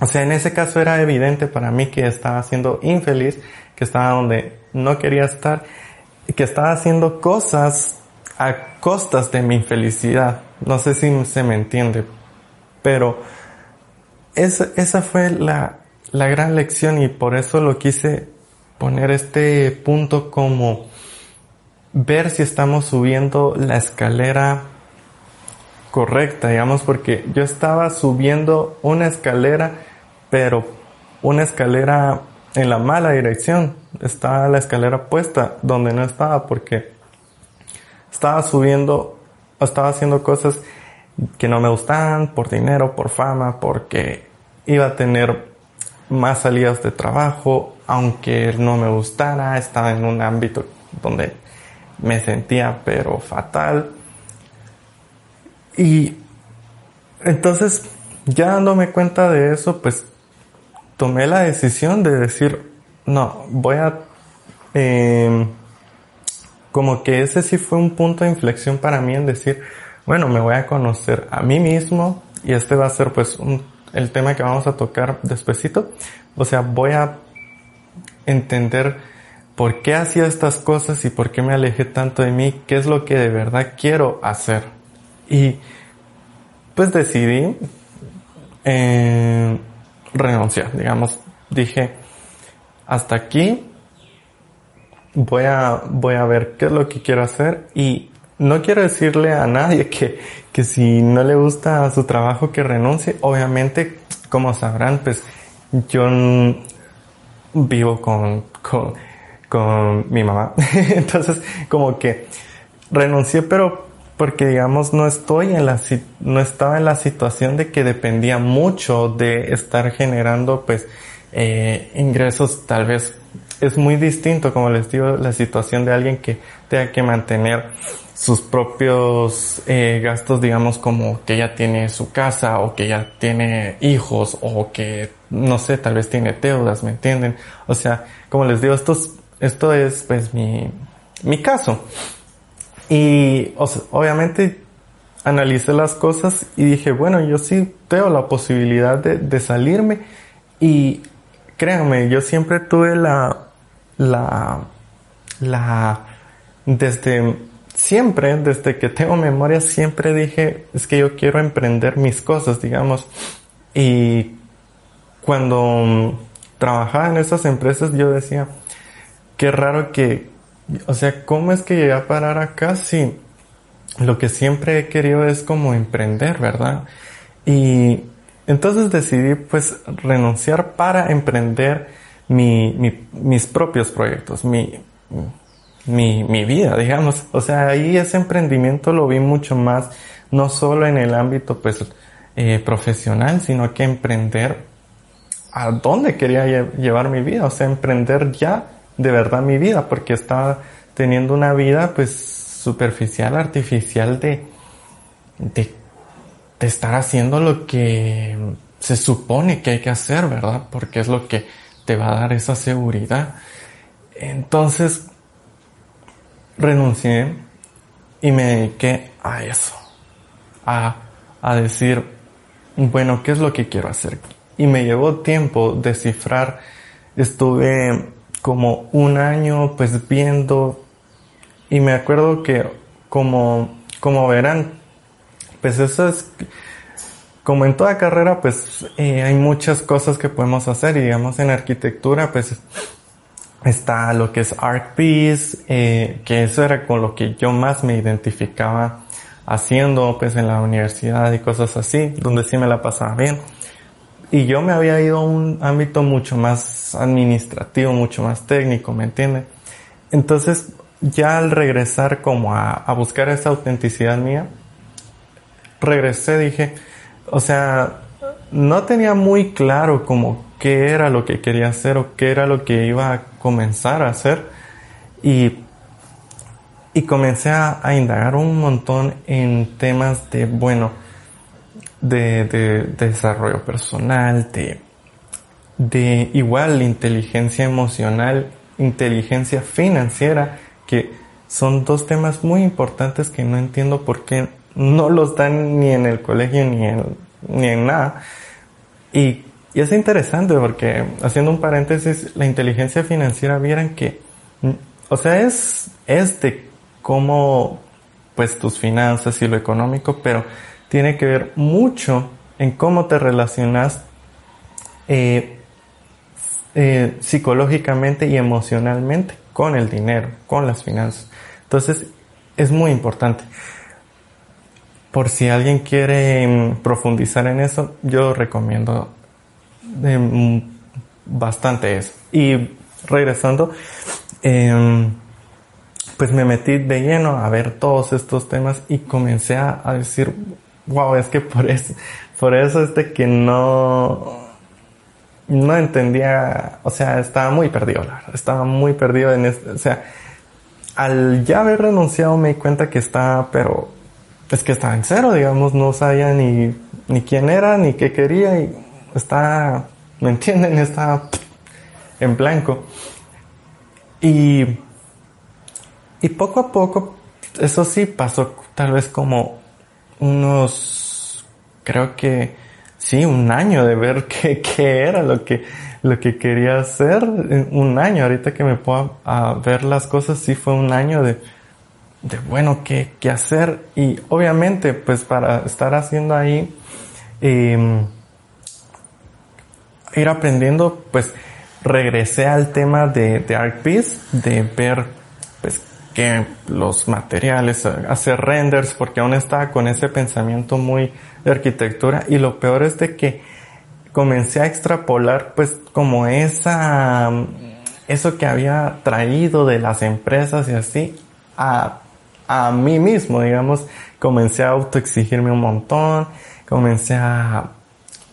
o sea, en ese caso era evidente para mí que estaba siendo infeliz, que estaba donde no quería estar, que estaba haciendo cosas a costas de mi infelicidad. No sé si se me entiende, pero esa, esa fue la, la gran lección y por eso lo quise poner este punto como ver si estamos subiendo la escalera correcta, digamos, porque yo estaba subiendo una escalera, pero una escalera en la mala dirección. Estaba la escalera puesta donde no estaba porque estaba subiendo, estaba haciendo cosas que no me gustaban por dinero, por fama, porque iba a tener más salidas de trabajo, aunque no me gustara, estaba en un ámbito donde me sentía pero fatal. Y entonces, ya dándome cuenta de eso, pues tomé la decisión de decir, no, voy a... Em, como que ese sí fue un punto de inflexión para mí en decir, bueno, me voy a conocer a mí mismo y este va a ser pues un el tema que vamos a tocar despuesito. O sea, voy a entender por qué hacía estas cosas y por qué me alejé tanto de mí, qué es lo que de verdad quiero hacer. Y pues decidí eh, renunciar, digamos, dije, hasta aquí voy a, voy a ver qué es lo que quiero hacer y no quiero decirle a nadie que, que si no le gusta su trabajo que renuncie. Obviamente, como sabrán, pues yo vivo con, con, con mi mamá. Entonces, como que renuncié, pero porque digamos no estoy en la no estaba en la situación de que dependía mucho de estar generando pues eh, ingresos tal vez es muy distinto como les digo la situación de alguien que tenga que mantener sus propios eh, gastos, digamos, como que ya tiene su casa o que ya tiene hijos o que, no sé, tal vez tiene deudas, ¿me entienden? O sea, como les digo, esto es, esto es pues mi, mi caso. Y obviamente analicé las cosas y dije, bueno, yo sí tengo la posibilidad de, de salirme y créanme, yo siempre tuve la, la, la, desde siempre, desde que tengo memoria, siempre dije, es que yo quiero emprender mis cosas, digamos. Y cuando trabajaba en esas empresas, yo decía, qué raro que, o sea, ¿cómo es que llegué a parar acá si lo que siempre he querido es como emprender, ¿verdad? Y entonces decidí pues renunciar para emprender mi, mis propios proyectos, mi, mi, mi vida, digamos. O sea, ahí ese emprendimiento lo vi mucho más, no solo en el ámbito pues eh, profesional, sino que emprender a dónde quería llevar mi vida, o sea, emprender ya de verdad mi vida, porque estaba teniendo una vida pues superficial, artificial de, de estar haciendo lo que se supone que hay que hacer, ¿verdad? Porque es lo que te va a dar esa seguridad. Entonces, renuncié y me dediqué a eso, a, a decir, bueno, ¿qué es lo que quiero hacer? Y me llevó tiempo descifrar, estuve como un año pues viendo y me acuerdo que como, como verán, pues eso es, como en toda carrera pues eh, hay muchas cosas que podemos hacer y digamos en arquitectura pues está lo que es ArcPiece, eh, que eso era con lo que yo más me identificaba haciendo pues en la universidad y cosas así, donde sí me la pasaba bien. Y yo me había ido a un ámbito mucho más administrativo, mucho más técnico, ¿me entiende? Entonces, ya al regresar como a, a buscar esa autenticidad mía, regresé, dije, o sea, no tenía muy claro como qué era lo que quería hacer o qué era lo que iba a comenzar a hacer. Y, y comencé a, indagar un montón en temas de, bueno, de, de, desarrollo personal, de, de igual inteligencia emocional, inteligencia financiera, que son dos temas muy importantes que no entiendo por qué no los dan ni en el colegio ni en, ni en nada. Y y es interesante porque, haciendo un paréntesis, la inteligencia financiera vieran que, o sea, es, es de cómo, pues, tus finanzas y lo económico, pero tiene que ver mucho en cómo te relacionas eh, eh, psicológicamente y emocionalmente con el dinero, con las finanzas. Entonces, es muy importante. Por si alguien quiere mm, profundizar en eso, yo recomiendo Mm, bastante eso. Y regresando, em, pues me metí de lleno a ver todos estos temas y comencé a, decir, wow, es que por eso, por eso es de que no, no entendía, o sea, estaba muy perdido, estaba muy perdido en este, o sea, al ya haber renunciado me di cuenta que estaba, pero es que estaba en cero, digamos, no sabía ni, ni quién era, ni qué quería y está, ¿me entienden? Está en blanco. Y, y poco a poco, eso sí pasó tal vez como unos, creo que sí, un año de ver qué, qué era lo que, lo que quería hacer. Un año, ahorita que me puedo ver las cosas, sí fue un año de, de bueno, qué, qué hacer. Y obviamente, pues para estar haciendo ahí, eh, ir aprendiendo, pues regresé al tema de, de ArcPiece, de ver que los materiales, hacer renders, porque aún estaba con ese pensamiento muy de arquitectura y lo peor es de que comencé a extrapolar pues como esa, eso que había traído de las empresas y así a, a mí mismo, digamos, comencé a autoexigirme un montón, comencé a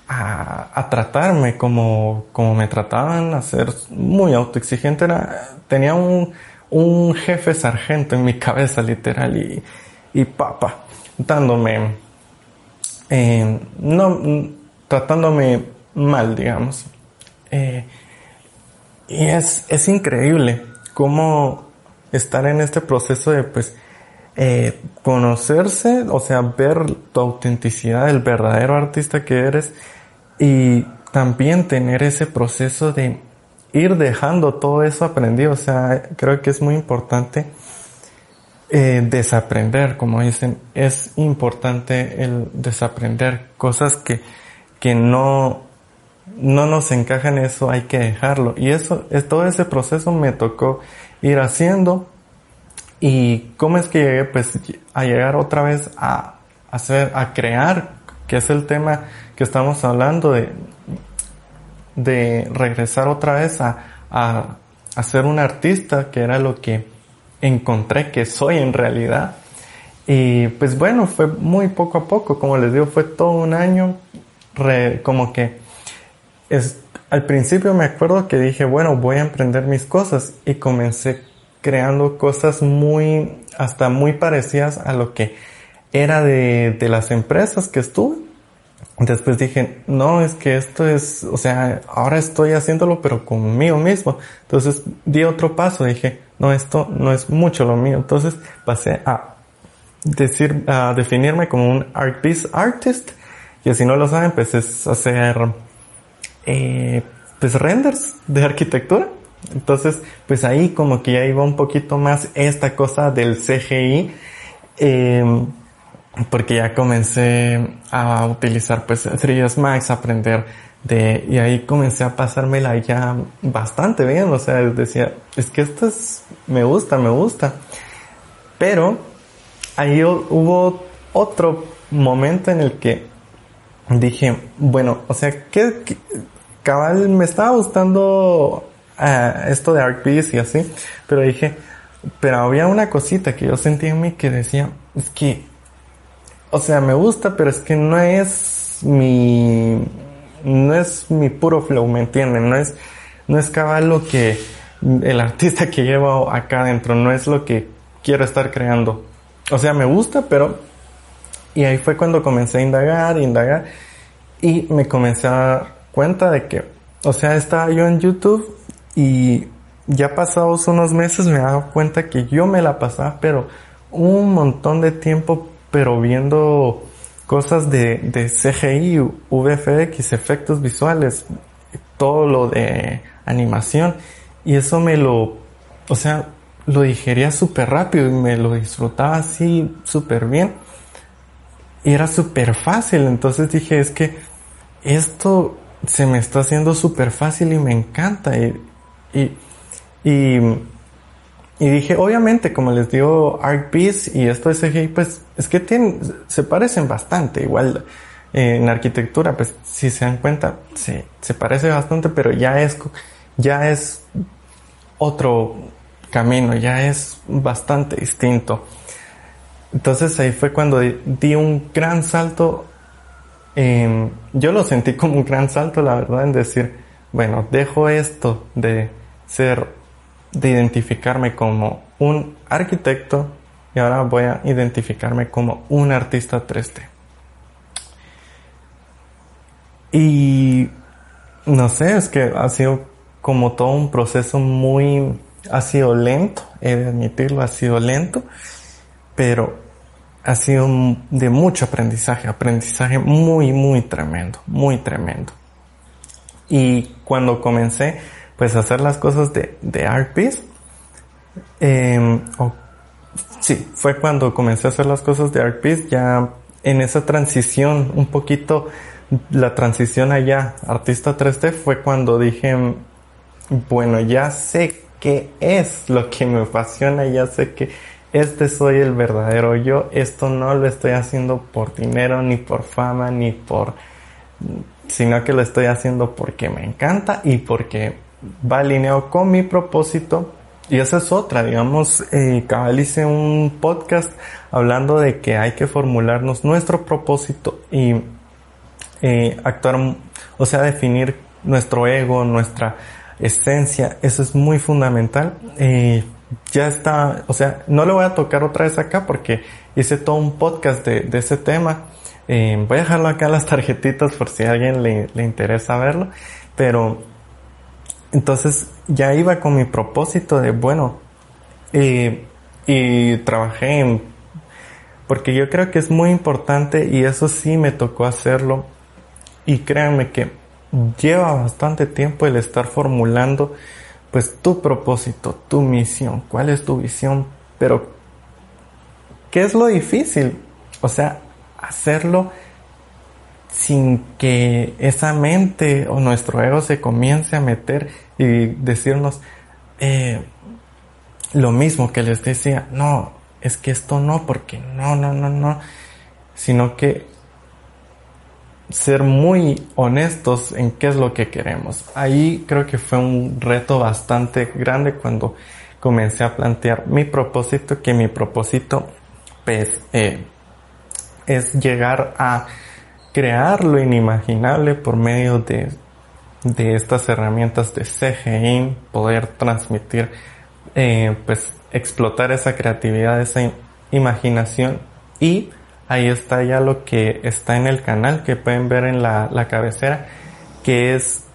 a, tratarme como, como me trataban, a ser muy autoexigente. Era, tenía un, un jefe sargento en mi cabeza literal y, y papa, dándome, eh, no, tratándome mal, digamos. Eh, y es, es increíble cómo estar en este proceso de pues eh, conocerse, o sea, ver tu autenticidad, el verdadero artista que eres y también tener ese proceso de ir dejando todo eso aprendido. O sea, creo que es muy importante eh, desaprender, como dicen, es importante el desaprender cosas que, que no, no nos encajan, eso hay que dejarlo. Y eso, es, todo ese proceso me tocó ir haciendo. Y cómo es que llegué, pues, a llegar otra vez a hacer, a crear, que es el tema que estamos hablando de, de regresar otra vez a, a, ser un artista, que era lo que encontré que soy en realidad. Y pues bueno, fue muy poco a poco, como les digo, fue todo un año, como que es, al principio me acuerdo que dije, bueno, voy a emprender mis cosas y comencé creando cosas muy, hasta muy parecidas a lo que era de, de las empresas que estuve. Después dije, no, es que esto es, o sea, ahora estoy haciéndolo, pero conmigo mismo. Entonces di otro paso, dije, no, esto no es mucho lo mío. Entonces pasé a decir, a definirme como un art piece artist. Y si no lo saben, pues es hacer, eh, pues renders de arquitectura. Entonces, pues ahí como que ya iba un poquito más esta cosa del CGI, eh, porque ya comencé a utilizar pues 3ds Max, aprender de, y ahí comencé a pasármela ya bastante bien, o sea, decía, es que esto es, me gusta, me gusta. Pero ahí hubo otro momento en el que dije, bueno, o sea, que, cabal me estaba gustando uh, esto de ArcBees y así, pero dije, pero había una cosita que yo sentí en mí que decía, es que, o sea, me gusta, pero es que no es mi, no es mi puro flow, ¿me entienden? No es, no es cabal lo que el artista que llevo acá adentro, no es lo que quiero estar creando. O sea, me gusta, pero... Y ahí fue cuando comencé a indagar, indagar, y me comencé a dar cuenta de que, o sea, estaba yo en YouTube y ya pasados unos meses me he dado cuenta que yo me la pasaba, pero un montón de tiempo, pero viendo cosas de, de CGI, VFX, efectos visuales, todo lo de animación. Y eso me lo, o sea, lo digería súper rápido y me lo disfrutaba así súper bien. Y era súper fácil. Entonces dije, es que esto se me está haciendo súper fácil y me encanta. Y, y, y, dije, obviamente, como les digo, Art Piece y esto de CGI, pues es que tienen, se parecen bastante. Igual eh, en arquitectura, pues si se dan cuenta, se, se parece bastante, pero ya es, ya es otro camino, ya es bastante distinto. Entonces ahí fue cuando di un gran salto. yo lo sentí como un gran salto, la verdad, en decir, bueno, dejo esto de ser, de identificarme como un arquitecto y ahora voy a identificarme como un artista 3D. Y no sé, es que ha sido como todo un proceso muy, ha sido lento, he de admitirlo, ha sido lento, pero ha sido de mucho aprendizaje, aprendizaje muy, muy tremendo, muy tremendo. Y cuando comencé, pues, hacer las cosas de, de ArtPiece, eh, sí, fue cuando comencé a hacer las cosas de ArtPiece, ya en esa transición, un poquito, la transición allá, artista 3D, fue cuando dije, bueno, ya sé qué es lo que me apasiona, ya sé que este soy el verdadero yo, esto no lo estoy haciendo por dinero, ni por fama, ni por, sino que lo estoy haciendo porque me encanta y porque va alineado con mi propósito. Y esa es otra, digamos, eh, cabal hice un podcast hablando de que hay que formularnos nuestro propósito y eh, actuar, o sea, definir nuestro ego, nuestra esencia, eso es muy fundamental. Eh, ya está, o sea, no lo voy a tocar otra vez acá porque hice todo un podcast de, de ese tema. Eh, voy a dejarlo acá en las tarjetitas por si a alguien le, le interesa verlo. Pero entonces ya iba con mi propósito de, bueno, eh, y trabajé en, porque yo creo que es muy importante y eso sí me tocó hacerlo. Y créanme que lleva bastante tiempo el estar formulando pues tu propósito, tu misión, cuál es tu visión, pero ¿qué es lo difícil? O sea, hacerlo sin que esa mente o nuestro ego se comience a meter y decirnos eh, lo mismo que les decía, no, es que esto no, porque no, no, no, no, sino que ser muy honestos en qué es lo que queremos. Ahí creo que fue un reto bastante grande cuando comencé a plantear mi propósito, que mi propósito pues, eh, es llegar a crear lo inimaginable por medio de, de estas herramientas de CGI, poder transmitir, eh, pues explotar esa creatividad, esa imaginación y ahí está ya lo que está en el canal que pueden ver en la, la cabecera, que es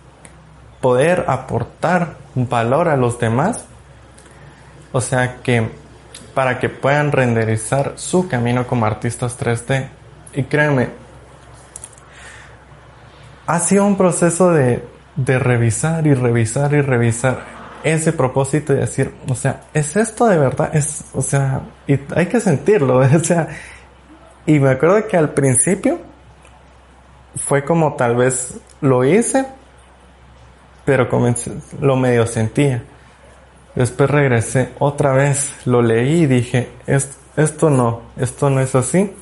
poder aportar valor a los demás. O sea que para que puedan renderizar su camino como artistas 3D. Y créanme, ha sido un proceso de, de revisar y revisar y revisar ese propósito y decir, o sea, ¿es esto de verdad? Es, o sea, hay que sentirlo, o sea, y me acuerdo que al principio fue como tal vez lo hice, pero comencé, lo medio sentía. Después regresé otra vez, lo leí y dije, esto no, esto no es así.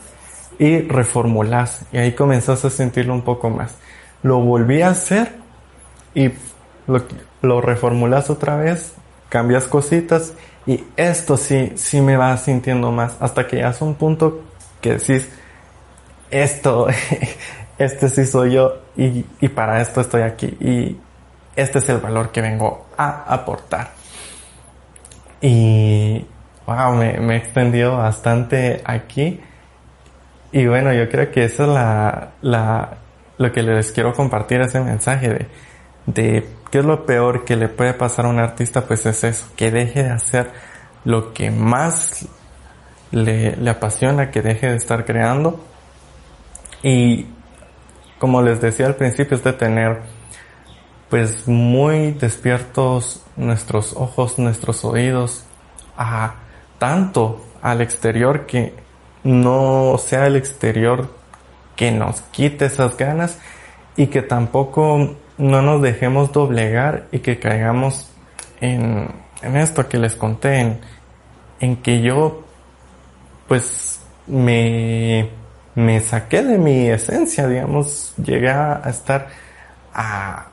Y reformulas. Y ahí comenzás a sentirlo un poco más. Lo volví a hacer y lo, reformulas otra vez, cambias cositas y esto sí, sí me va sintiendo más hasta que ya es un punto que decís, esto, este sí soy yo y, y para esto estoy aquí y este es el valor que vengo a aportar. Y wow, me, me he extendido bastante aquí. Y bueno, yo creo que eso es la, la, lo que les quiero compartir, ese mensaje de, de qué es lo peor que le puede pasar a un artista, pues es eso, que deje de hacer lo que más le, le apasiona, que deje de estar creando. Y como les decía al principio, es de tener pues muy despiertos nuestros ojos, nuestros oídos a tanto al exterior que no sea el exterior que nos quite esas ganas y que tampoco no nos dejemos doblegar y que caigamos en, en esto que les conté, en, en que yo pues me, me saqué de mi esencia, digamos, llegué a estar a,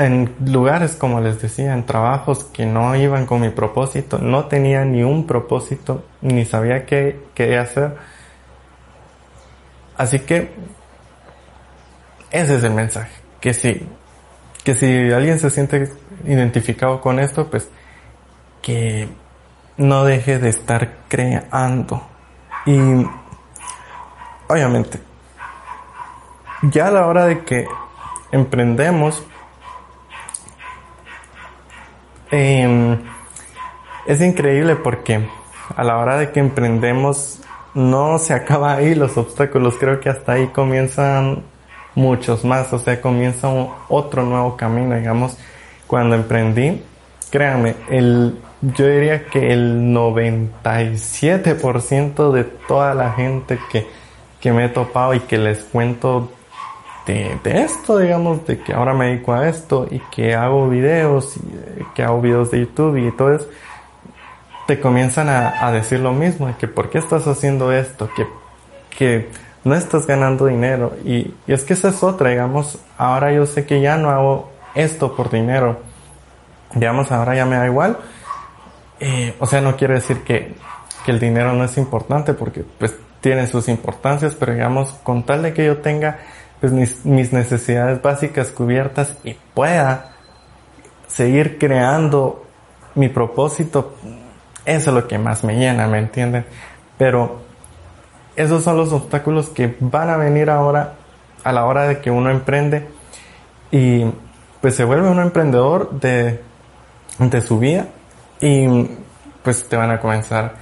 en lugares, como les decía, en trabajos que no iban con mi propósito, no tenía ni un propósito, ni sabía qué quería hacer. Así que ese es el mensaje, que si, que si alguien se siente identificado con esto, pues que no deje de estar creando. Y obviamente, ya a la hora de que emprendemos, eh, es increíble porque a la hora de que emprendemos no se acaba ahí los obstáculos, creo que hasta ahí comienzan muchos más, o sea, comienza otro nuevo camino, digamos, cuando emprendí, créanme, el, yo diría que el 97% de toda la gente que, que me he topado y que les cuento de, esto, digamos, de que ahora me dedico a esto y que hago videos y que hago videos de YouTube y todo eso, te comienzan a, decir lo mismo, que por qué estás haciendo esto, que, que no estás ganando dinero. Y, es que esa es otra, digamos, ahora yo sé que ya no hago esto por dinero. Digamos, ahora ya me da igual. Eh, o sea, no quiere decir que, que el dinero no es importante porque pues tiene sus importancias, pero digamos, con tal de que yo tenga pues mis, mis necesidades básicas cubiertas y pueda seguir creando mi propósito, eso es lo que más me llena, ¿me entienden? Pero esos son los obstáculos que van a venir ahora a la hora de que uno emprende y pues se vuelve un emprendedor de, de su vida y pues te van a comenzar,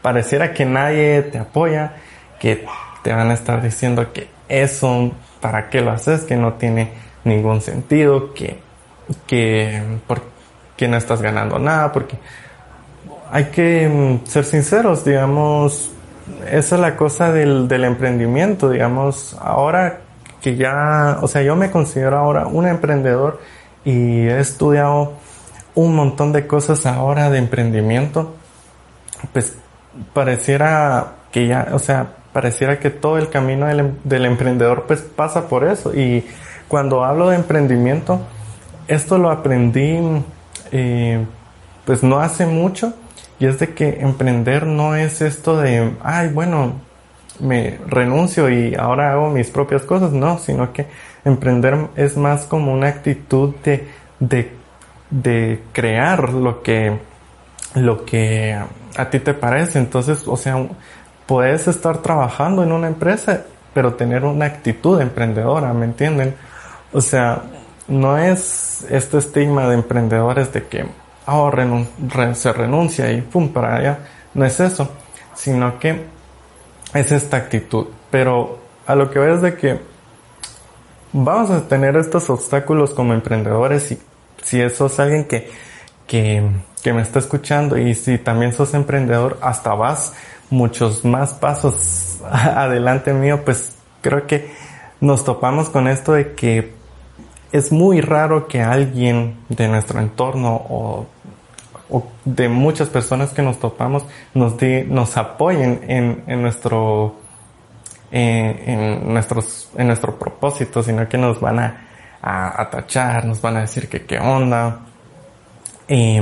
pareciera que nadie te apoya, que te van a estar diciendo que eso ¿para qué lo haces? Que no tiene ningún sentido, que, que, porque no estás ganando nada, porque hay que mm, ser sinceros, digamos, esa es la cosa del, del emprendimiento, digamos, ahora que ya, o sea, yo me considero ahora un emprendedor y he estudiado un montón de cosas ahora de emprendimiento, pues pareciera que ya, o sea, pareciera que todo el camino del, em, del, emprendedor pues pasa por eso. Y cuando hablo de emprendimiento, esto lo aprendí eh, pues no hace mucho y es de que emprender no es esto de, ay, bueno, me renuncio y ahora hago mis propias cosas, no, sino que emprender es más como una actitud de, de, de crear lo que, lo que a ti te parece. Entonces, o sea, puedes estar trabajando en una empresa, pero tener una actitud emprendedora, ¿me entienden? O sea, no es este estigma de emprendedores de que oh, se renuncia y pum, para allá. No es eso, sino que es esta actitud. Pero a lo que veo es de que vamos a tener estos obstáculos como emprendedores y si eso es alguien que, que, que me está escuchando y si también sos emprendedor, hasta vas muchos más pasos adelante mío, pues creo que nos topamos con esto de que es muy raro que alguien de nuestro entorno o, de muchas personas que nos topamos nos, nos apoyen en, en nuestro en, nuestros en nuestro propósito sino que nos van a, a, nos van a decir que qué onda. Y,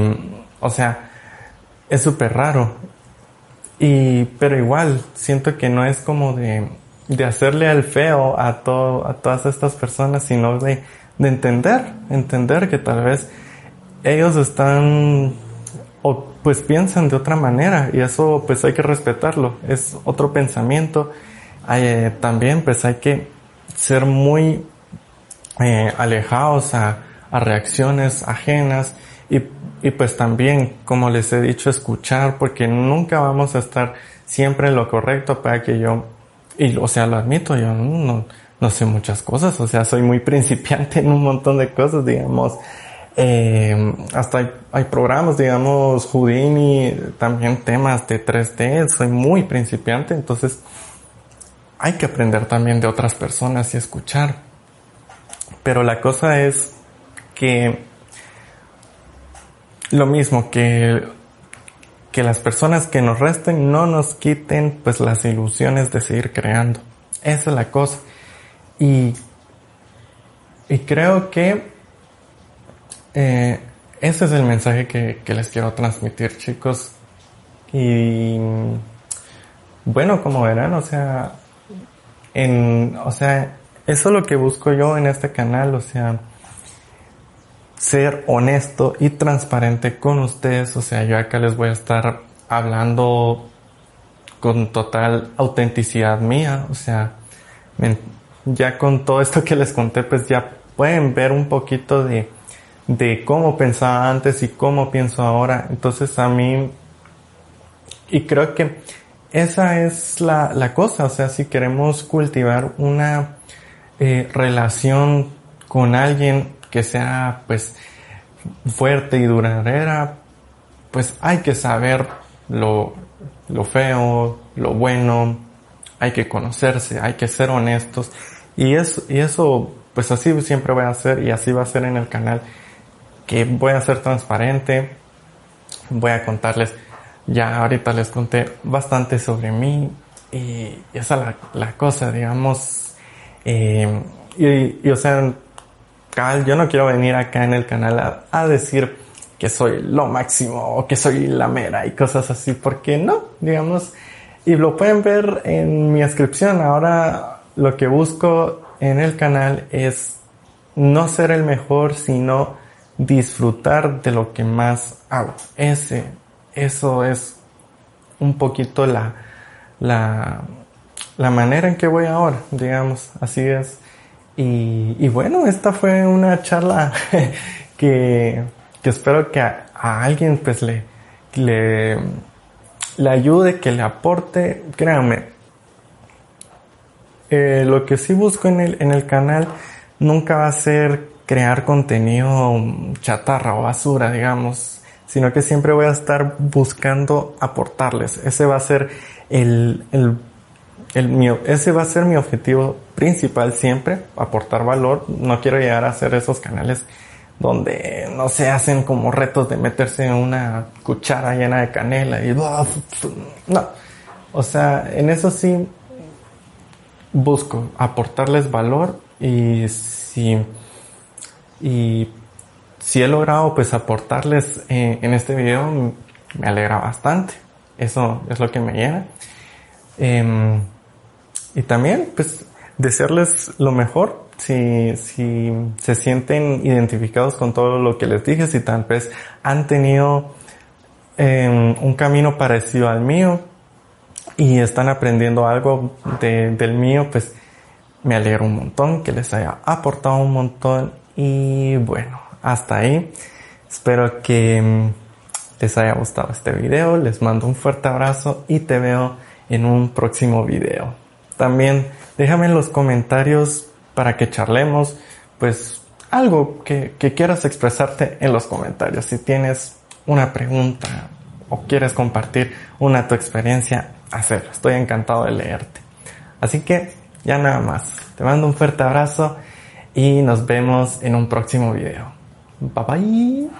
o sea es súper raro. Y pero igual siento que no es como de de hacerle al feo a todo a todas estas personas sino de de entender, entender que tal vez ellos están o pues piensan de otra manera y eso pues hay que respetarlo, es otro pensamiento. Eh, también pues hay que ser muy eh, alejados a, a, reacciones ajenas y, y pues también, como les he dicho, escuchar porque nunca vamos a estar siempre en lo correcto para que yo, y o sea, lo admito, yo no, no sé muchas cosas, o sea, soy muy principiante en un montón de cosas, digamos, eh, hasta hay, hay, programas, digamos, Houdini, también temas de 3D, soy muy principiante, entonces hay que aprender también de otras personas y escuchar. Pero la cosa es que lo mismo que que las personas que nos resten no nos quiten pues las ilusiones de seguir creando. Esa es la cosa. Y, y creo que eh, ese es el mensaje que, que, les quiero transmitir, chicos. Y bueno, como verán, o sea, en, o sea, eso es lo que busco yo en este canal, o sea, ser honesto y transparente con ustedes, o sea, yo acá les voy a estar hablando con total autenticidad mía, o sea, ya con todo esto que les conté, pues ya pueden ver un poquito de, de cómo pensaba antes y cómo pienso ahora. Entonces a mí, y creo que esa es la, la cosa, o sea, si queremos cultivar una eh, relación con alguien que sea pues fuerte y duradera, pues hay que saber lo, lo feo, lo bueno, hay que conocerse, hay que ser honestos. Y eso, y eso pues así siempre voy a hacer y así va a ser en el canal que voy a ser transparente, voy a contarles, ya ahorita les conté bastante sobre mí y esa es la, cosa, digamos, eh, y, o sea, yo no quiero venir acá en el canal a, a decir que soy lo máximo o que soy la mera y cosas así, porque no, digamos, y lo pueden ver en mi descripción. Ahora lo que busco en el canal es no ser el mejor, sino disfrutar de lo que más hago. Ese, eso es un poquito la, la, la manera en que voy ahora, digamos, así es. Y, y bueno, esta fue una charla que, que espero que a, a alguien pues le, le, le ayude, que le aporte, créanme. Eh, lo que sí busco en el, en el canal nunca va a ser crear contenido chatarra o basura, digamos, sino que siempre voy a estar buscando aportarles. Ese va a ser el, el, el ese va a ser mi objetivo principal siempre, aportar valor. No quiero llegar a hacer esos canales donde no se hacen como retos de meterse en una cuchara llena de canela y no. O sea, en eso sí busco aportarles valor y si y si he logrado pues aportarles eh, en este video me alegra bastante. Eso es lo que me llena. Eh, y también pues desearles lo mejor si, si se sienten identificados con todo lo que les dije, si tal vez han tenido eh, un camino parecido al mío, y están aprendiendo algo del mío, pues me alegro un montón, que les haya aportado un montón y bueno, hasta ahí. Espero que mm, les haya gustado este video, les mando un fuerte abrazo y te veo en un próximo video. También déjame en los comentarios para que charlemos, pues algo que, quieras expresarte en los comentarios. Si tienes una pregunta o quieres compartir una tu experiencia, hacerlo. Estoy encantado de leerte. Así que ya nada más. Te mando un fuerte abrazo y nos vemos en un próximo video. Bye bye.